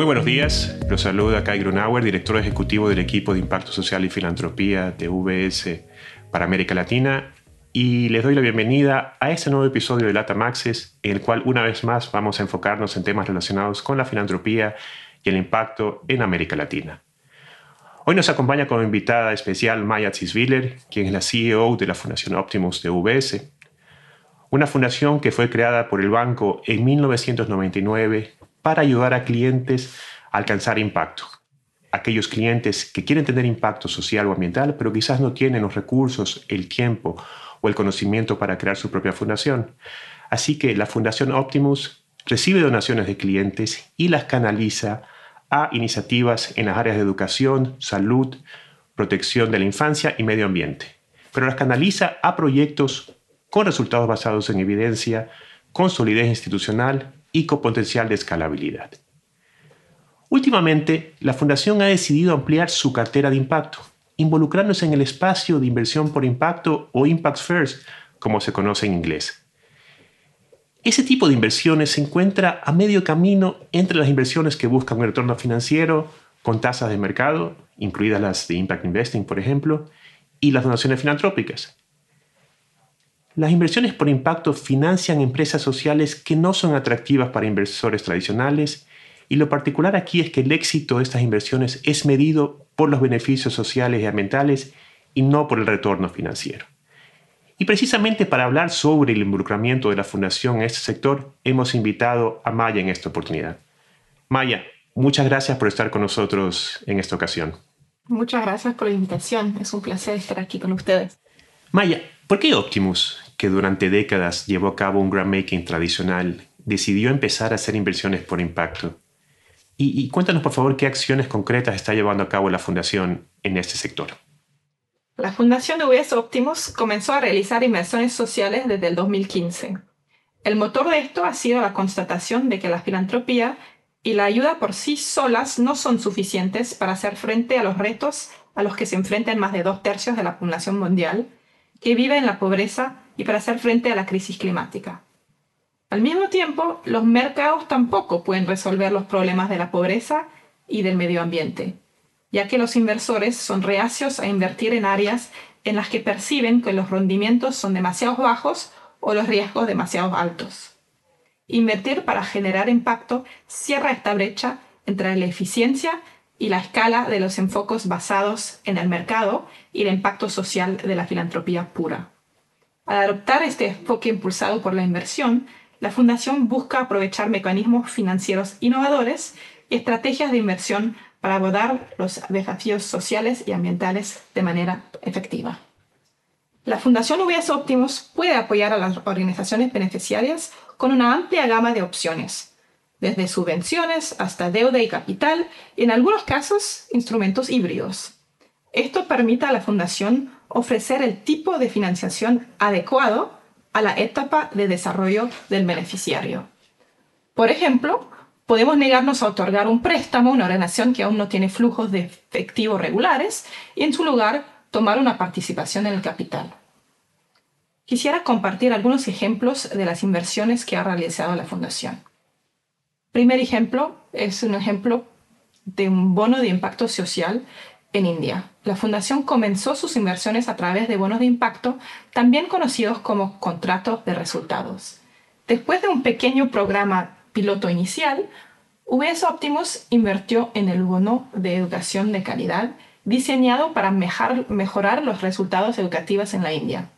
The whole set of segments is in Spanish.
Muy buenos días, los saluda Kai Grunauer, director ejecutivo del equipo de Impacto Social y Filantropía de VS para América Latina y les doy la bienvenida a este nuevo episodio de Lata Maxes, en el cual una vez más vamos a enfocarnos en temas relacionados con la filantropía y el impacto en América Latina. Hoy nos acompaña como invitada especial Maya Ziswiller, quien es la CEO de la Fundación Optimus de VS, una fundación que fue creada por el banco en 1999 para ayudar a clientes a alcanzar impacto. Aquellos clientes que quieren tener impacto social o ambiental, pero quizás no tienen los recursos, el tiempo o el conocimiento para crear su propia fundación. Así que la Fundación Optimus recibe donaciones de clientes y las canaliza a iniciativas en las áreas de educación, salud, protección de la infancia y medio ambiente. Pero las canaliza a proyectos con resultados basados en evidencia, con solidez institucional y con potencial de escalabilidad. Últimamente, la Fundación ha decidido ampliar su cartera de impacto, involucrándose en el espacio de inversión por impacto o Impact First, como se conoce en inglés. Ese tipo de inversiones se encuentra a medio camino entre las inversiones que buscan un retorno financiero con tasas de mercado, incluidas las de Impact Investing, por ejemplo, y las donaciones filantrópicas, las inversiones por impacto financian empresas sociales que no son atractivas para inversores tradicionales y lo particular aquí es que el éxito de estas inversiones es medido por los beneficios sociales y ambientales y no por el retorno financiero. Y precisamente para hablar sobre el involucramiento de la Fundación en este sector, hemos invitado a Maya en esta oportunidad. Maya, muchas gracias por estar con nosotros en esta ocasión. Muchas gracias por la invitación. Es un placer estar aquí con ustedes. Maya, ¿por qué Optimus, que durante décadas llevó a cabo un grant making tradicional, decidió empezar a hacer inversiones por impacto? Y, cuéntanos por favor qué acciones concretas está llevando a cabo la Fundación en este sector. La Fundación de US Optimus comenzó a realizar inversiones sociales desde el 2015. El motor de esto ha sido la constatación de que la filantropía y la ayuda por sí solas no son suficientes para hacer frente a los retos a los que se enfrentan más de dos tercios de la población mundial que vive en la pobreza y para hacer frente a la crisis climática. Al mismo tiempo, los mercados tampoco pueden resolver los problemas de la pobreza y del medio ambiente, ya que los inversores son reacios a invertir en áreas en las que perciben que los rendimientos son demasiado bajos o los riesgos demasiado altos. Invertir para generar impacto cierra esta brecha entre la eficiencia y la escala de los enfoques basados en el mercado y el impacto social de la filantropía pura. Al adoptar este enfoque impulsado por la inversión, la Fundación busca aprovechar mecanismos financieros innovadores y estrategias de inversión para abordar los desafíos sociales y ambientales de manera efectiva. La Fundación UBS Optimus puede apoyar a las organizaciones beneficiarias con una amplia gama de opciones, desde subvenciones hasta deuda y capital, y en algunos casos instrumentos híbridos. Esto permite a la Fundación ofrecer el tipo de financiación adecuado a la etapa de desarrollo del beneficiario. Por ejemplo, podemos negarnos a otorgar un préstamo a una organización que aún no tiene flujos de efectivo regulares y en su lugar tomar una participación en el capital. Quisiera compartir algunos ejemplos de las inversiones que ha realizado la Fundación. Primer ejemplo es un ejemplo de un bono de impacto social en India. La fundación comenzó sus inversiones a través de bonos de impacto, también conocidos como contratos de resultados. Después de un pequeño programa piloto inicial, UBS Optimus invirtió en el bono de educación de calidad diseñado para mejorar los resultados educativos en la India.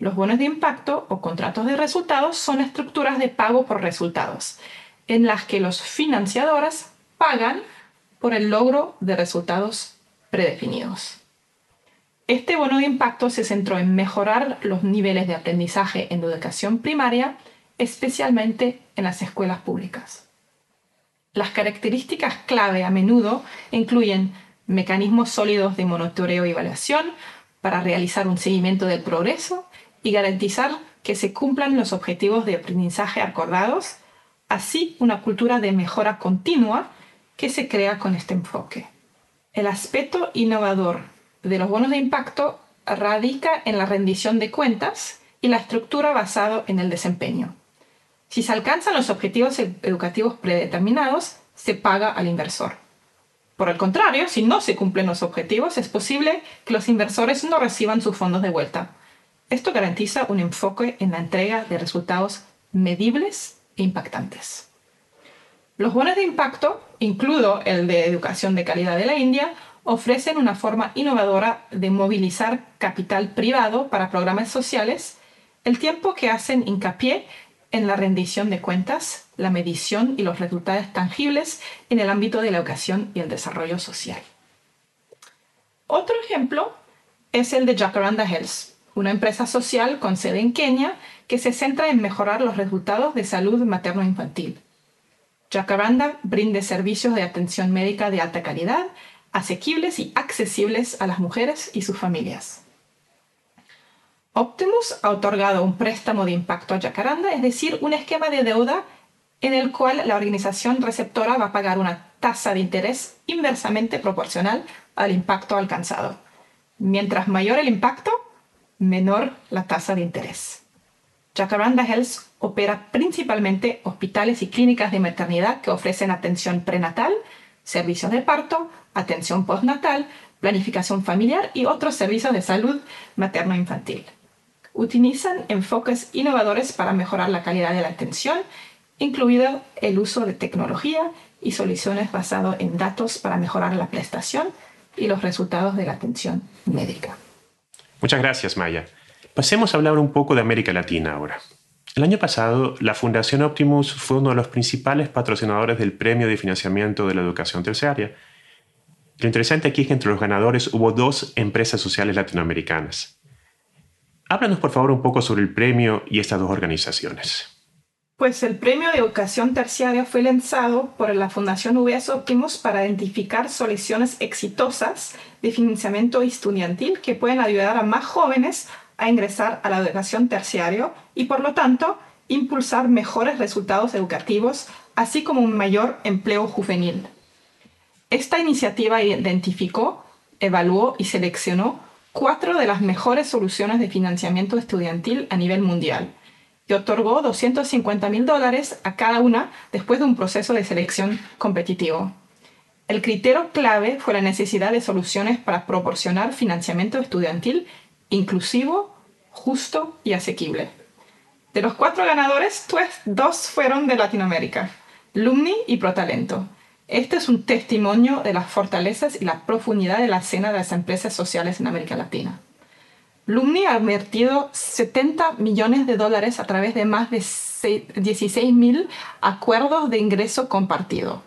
Los bonos de impacto o contratos de resultados son estructuras de pago por resultados en las que los financiadores pagan por el logro de resultados predefinidos. Este bono de impacto se centró en mejorar los niveles de aprendizaje en educación primaria, especialmente en las escuelas públicas. Las características clave a menudo incluyen mecanismos sólidos de monitoreo y evaluación para realizar un seguimiento del progreso y garantizar que se cumplan los objetivos de aprendizaje acordados así una cultura de mejora continua que se crea con este enfoque. El aspecto innovador de los bonos de impacto radica en la rendición de cuentas y la estructura basada en el desempeño. Si se alcanzan los objetivos educativos predeterminados, se paga al inversor. Por el contrario, si no se cumplen los objetivos, es posible que los inversores no reciban sus fondos de vuelta. Esto garantiza un enfoque en la entrega de resultados medibles e impactantes. Los bonos de impacto, incluido el de educación de calidad de la India, ofrecen una forma innovadora de movilizar capital privado para programas sociales, el tiempo que hacen hincapié en la rendición de cuentas, la medición y los resultados tangibles en el ámbito de la educación y el desarrollo social. Otro ejemplo es el de Jacaranda Health, una empresa social con sede en Kenia que se centra en mejorar los resultados de salud materno-infantil. Jacaranda brinda servicios de atención médica de alta calidad, asequibles y accesibles a las mujeres y sus familias. Optimus ha otorgado un préstamo de impacto a Jacaranda, es decir, un esquema de deuda en el cual la organización receptora va a pagar una tasa de interés inversamente proporcional al impacto alcanzado. Mientras mayor el impacto, menor la tasa de interés. Jacaranda Health opera principalmente hospitales y clínicas de maternidad que ofrecen atención prenatal, servicios de parto, atención postnatal, planificación familiar y otros servicios de salud materno-infantil. Utilizan enfoques innovadores para mejorar la calidad de la atención, incluido el uso de tecnología y soluciones basadas en datos para mejorar la prestación y los resultados de la atención médica. Muchas gracias, Maya. Pasemos a hablar un poco de América Latina ahora. El año pasado, la Fundación Optimus fue uno de los principales patrocinadores del Premio de Financiamiento de la Educación Terciaria. Lo interesante aquí es que entre los ganadores hubo dos empresas sociales latinoamericanas. Háblanos por favor un poco sobre el premio y estas dos organizaciones. Pues el Premio de Educación Terciaria fue lanzado por la Fundación UBS Optimus para identificar soluciones exitosas de financiamiento estudiantil que pueden ayudar a más jóvenes a ingresar a la educación terciaria y por lo tanto impulsar mejores resultados educativos, así como un mayor empleo juvenil. Esta iniciativa identificó, evaluó y seleccionó cuatro de las mejores soluciones de financiamiento estudiantil a nivel mundial y otorgó 250 mil dólares a cada una después de un proceso de selección competitivo. El criterio clave fue la necesidad de soluciones para proporcionar financiamiento estudiantil inclusivo, justo y asequible. De los cuatro ganadores, pues, dos fueron de Latinoamérica, Lumni y Protalento. Este es un testimonio de las fortalezas y la profundidad de la escena de las empresas sociales en América Latina. Lumni ha invertido 70 millones de dólares a través de más de 16 mil acuerdos de ingreso compartido,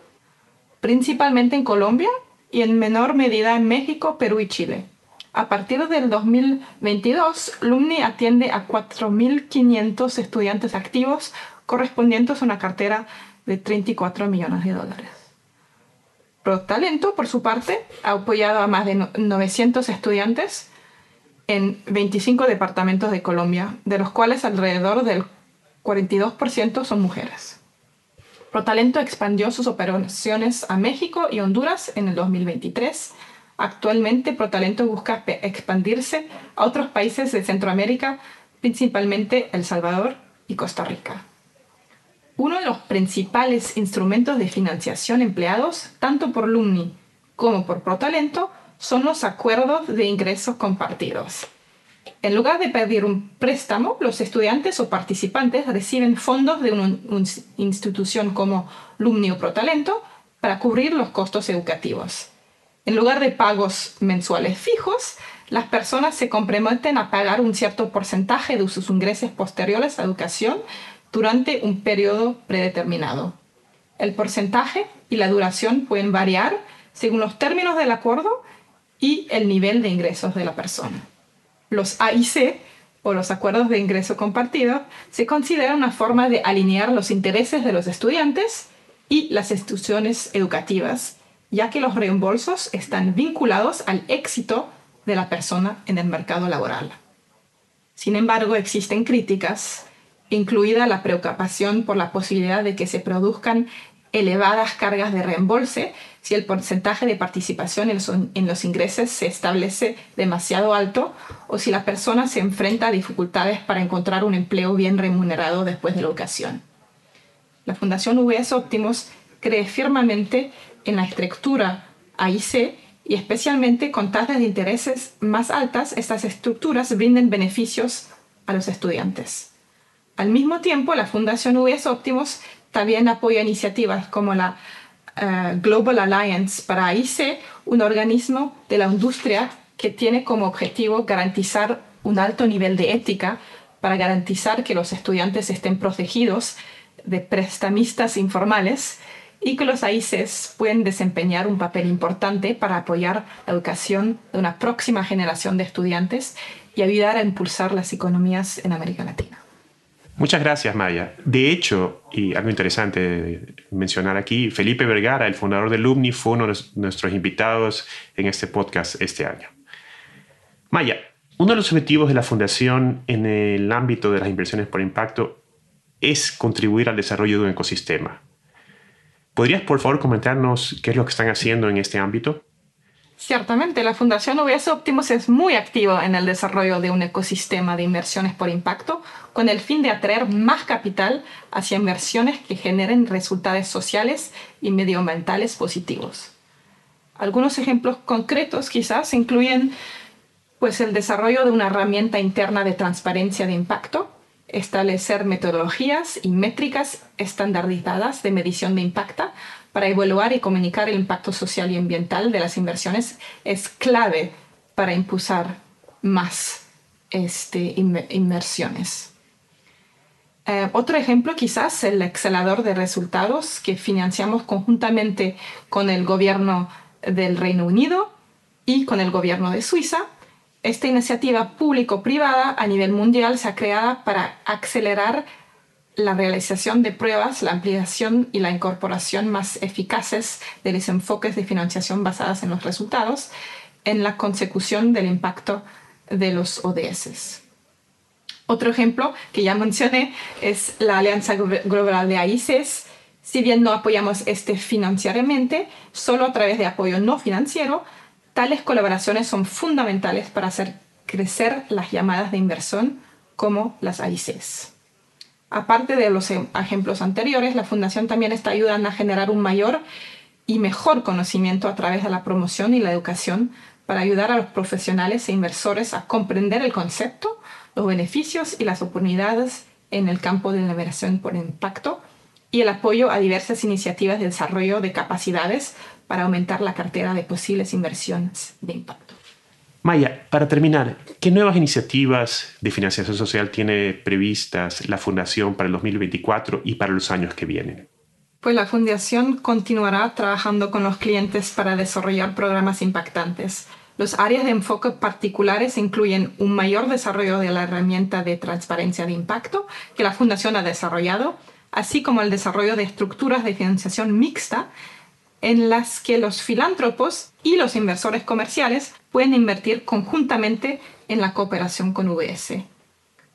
principalmente en Colombia y en menor medida en México, Perú y Chile. A partir del 2022, Lumni atiende a 4.500 estudiantes activos, correspondientes a una cartera de 34 millones de dólares. ProTalento, por su parte, ha apoyado a más de 900 estudiantes en 25 departamentos de Colombia, de los cuales alrededor del 42% son mujeres. ProTalento expandió sus operaciones a México y Honduras en el 2023 Actualmente ProTalento busca expandirse a otros países de Centroamérica, principalmente El Salvador y Costa Rica. Uno de los principales instrumentos de financiación empleados tanto por Lumni como por ProTalento son los acuerdos de ingresos compartidos. En lugar de pedir un préstamo, los estudiantes o participantes reciben fondos de una, institución como Lumni o ProTalento para cubrir los costos educativos. En lugar de pagos mensuales fijos, las personas se comprometen a pagar un cierto porcentaje de sus ingresos posteriores a educación durante un periodo predeterminado. El porcentaje y la duración pueden variar según los términos del acuerdo y el nivel de ingresos de la persona. Los AIC, o los acuerdos de ingreso compartido, se consideran una forma de alinear los intereses de los estudiantes y las instituciones educativas ya que los reembolsos están vinculados al éxito de la persona en el mercado laboral. Sin embargo, existen críticas, incluida la preocupación por la posibilidad de que se produzcan elevadas cargas de reembolso si el porcentaje de participación en los ingresos se establece demasiado alto o si la persona se enfrenta a dificultades para encontrar un empleo bien remunerado después de la educación. La Fundación VS Optimus cree firmemente en la estructura AIC y especialmente con tasas de intereses más altas, estas estructuras brinden beneficios a los estudiantes. Al mismo tiempo, la Fundación UBS Optimus también apoya iniciativas como la eh, Global Alliance para AIC, un organismo de la industria que tiene como objetivo garantizar un alto nivel de ética para garantizar que los estudiantes estén protegidos de prestamistas informales y que los AICES pueden desempeñar un papel importante para apoyar la educación de una próxima generación de estudiantes y ayudar a impulsar las economías en América Latina. Muchas gracias, Maya. De hecho, y algo interesante mencionar aquí, Felipe Vergara, el fundador de Lumni, fue uno de nuestros invitados en este podcast este año. Maya, uno de los objetivos de la Fundación en el ámbito de las inversiones por impacto es contribuir al desarrollo de un ecosistema. ¿Podrías, por favor, comentarnos qué es lo que están haciendo en este ámbito? Ciertamente, la Fundación UBS Optimus es muy activa en el desarrollo de un ecosistema de inversiones por impacto con el fin de atraer más capital hacia inversiones que generen resultados sociales y medioambientales positivos. Algunos ejemplos concretos quizás incluyen pues, el desarrollo de una herramienta interna de transparencia de impacto, establecer metodologías y métricas estandarizadas de medición de impacto para evaluar y comunicar el impacto social y ambiental de las inversiones es clave para impulsar más este, inversiones. Eh, otro ejemplo quizás el acelerador de resultados que financiamos conjuntamente con el gobierno del Reino Unido y con el gobierno de Suiza. Esta iniciativa público-privada a nivel mundial se ha creado para acelerar la realización de pruebas, la ampliación y la incorporación más eficaces de los enfoques de financiación basadas en los resultados en la consecución del impacto de los ODS. Otro ejemplo que ya mencioné es la Alianza Global de AICES. Si bien no apoyamos este financieramente, solo a través de apoyo no financiero, tales colaboraciones son fundamentales para hacer crecer las llamadas de inversión como las AICES. Aparte de los em, ejemplos anteriores, la Fundación también está ayudando a generar un mayor y mejor conocimiento a través de la promoción y la educación para ayudar a los profesionales e inversores a comprender el concepto, los beneficios y las oportunidades en el campo de la inversión por impacto y el apoyo a diversas iniciativas de desarrollo de capacidades para aumentar la cartera de posibles inversiones de impacto. Maya, para terminar, ¿qué nuevas iniciativas de financiación social tiene previstas la Fundación para el 2024 y para los años que vienen? Pues la Fundación continuará trabajando con los clientes para desarrollar programas impactantes. Los áreas de enfoque particulares incluyen un mayor desarrollo de la herramienta de transparencia de impacto que la Fundación ha desarrollado, así como el desarrollo de estructuras de financiación mixta en las que los filántropos y los inversores comerciales pueden invertir conjuntamente en la cooperación con UBS.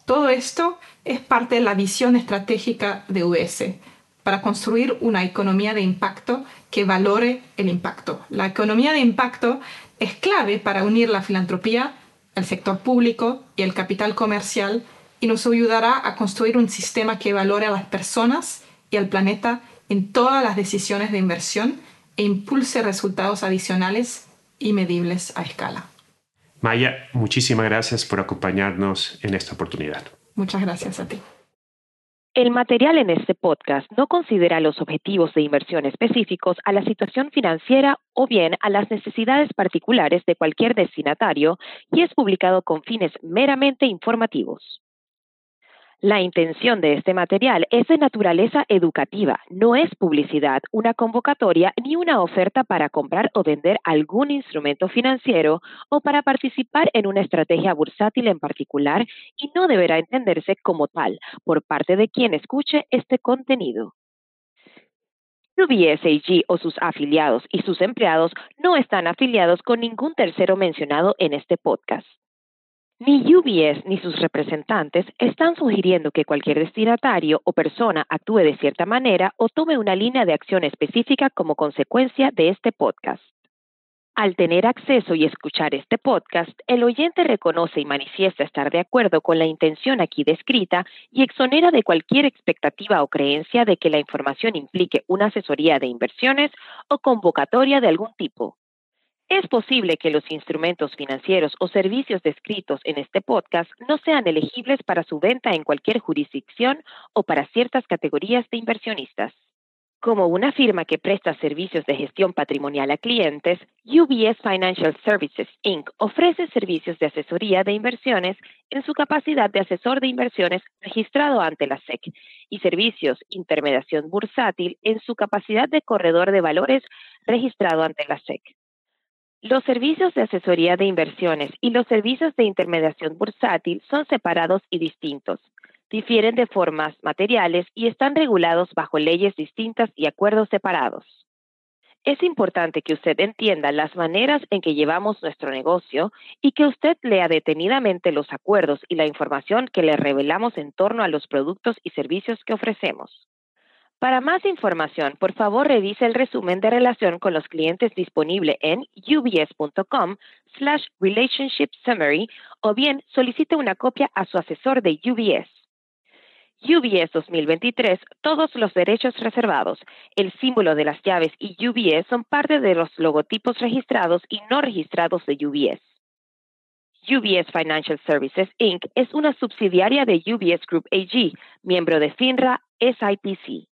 Todo esto es parte de la visión estratégica de UBS para construir una economía de impacto que valore el impacto. La economía de impacto es clave para unir la filantropía, el sector público y el capital comercial y nos ayudará a construir un sistema que valore a las personas y al planeta en todas las decisiones de inversión e impulse resultados adicionales y medibles a escala. Maya, muchísimas gracias por acompañarnos en esta oportunidad. Muchas gracias a ti. El material en este podcast no considera los objetivos de inversión específicos a la situación financiera o bien a las necesidades particulares de cualquier destinatario y es publicado con fines meramente informativos. La intención de este material es de naturaleza educativa, no es publicidad, una convocatoria ni una oferta para comprar o vender algún instrumento financiero o para participar en una estrategia bursátil en particular y no deberá entenderse como tal por parte de quien escuche este contenido. UBSAG o sus afiliados y sus empleados no están afiliados con ningún tercero mencionado en este podcast. Ni UBS ni sus representantes están sugiriendo que cualquier destinatario o persona actúe de cierta manera o tome una línea de acción específica como consecuencia de este podcast. Al tener acceso y escuchar este podcast, el oyente reconoce y manifiesta estar de acuerdo con la intención aquí descrita y exonera de cualquier expectativa o creencia de que la información implique una asesoría de inversiones o convocatoria de algún tipo. Es posible que los instrumentos financieros o servicios descritos en este podcast no sean elegibles para su venta en cualquier jurisdicción o para ciertas categorías de inversionistas. Como una firma que presta servicios de gestión patrimonial a clientes, UBS Financial Services Inc. ofrece servicios de asesoría de inversiones en su capacidad de asesor de inversiones registrado ante la SEC y servicios intermediación bursátil en su capacidad de corredor de valores registrado ante la SEC. Los servicios de asesoría de inversiones y los servicios de intermediación bursátil son separados y distintos difieren de formas materiales y están regulados bajo leyes distintas y acuerdos separados. Es importante que usted entienda las maneras en que llevamos nuestro negocio y que usted lea detenidamente los acuerdos y la información que le revelamos en torno a los productos y servicios que ofrecemos. Para más información, por favor revise el resumen de relación con los clientes disponible en ubs.com slash relationship summary o bien solicite una copia a su asesor de UBS. UBS 2023, todos los derechos reservados, el símbolo de las llaves y UBS son parte de los logotipos registrados y no registrados de UBS. UBS Financial Services Inc. es una subsidiaria de UBS Group AG, miembro de FINRA SIPC.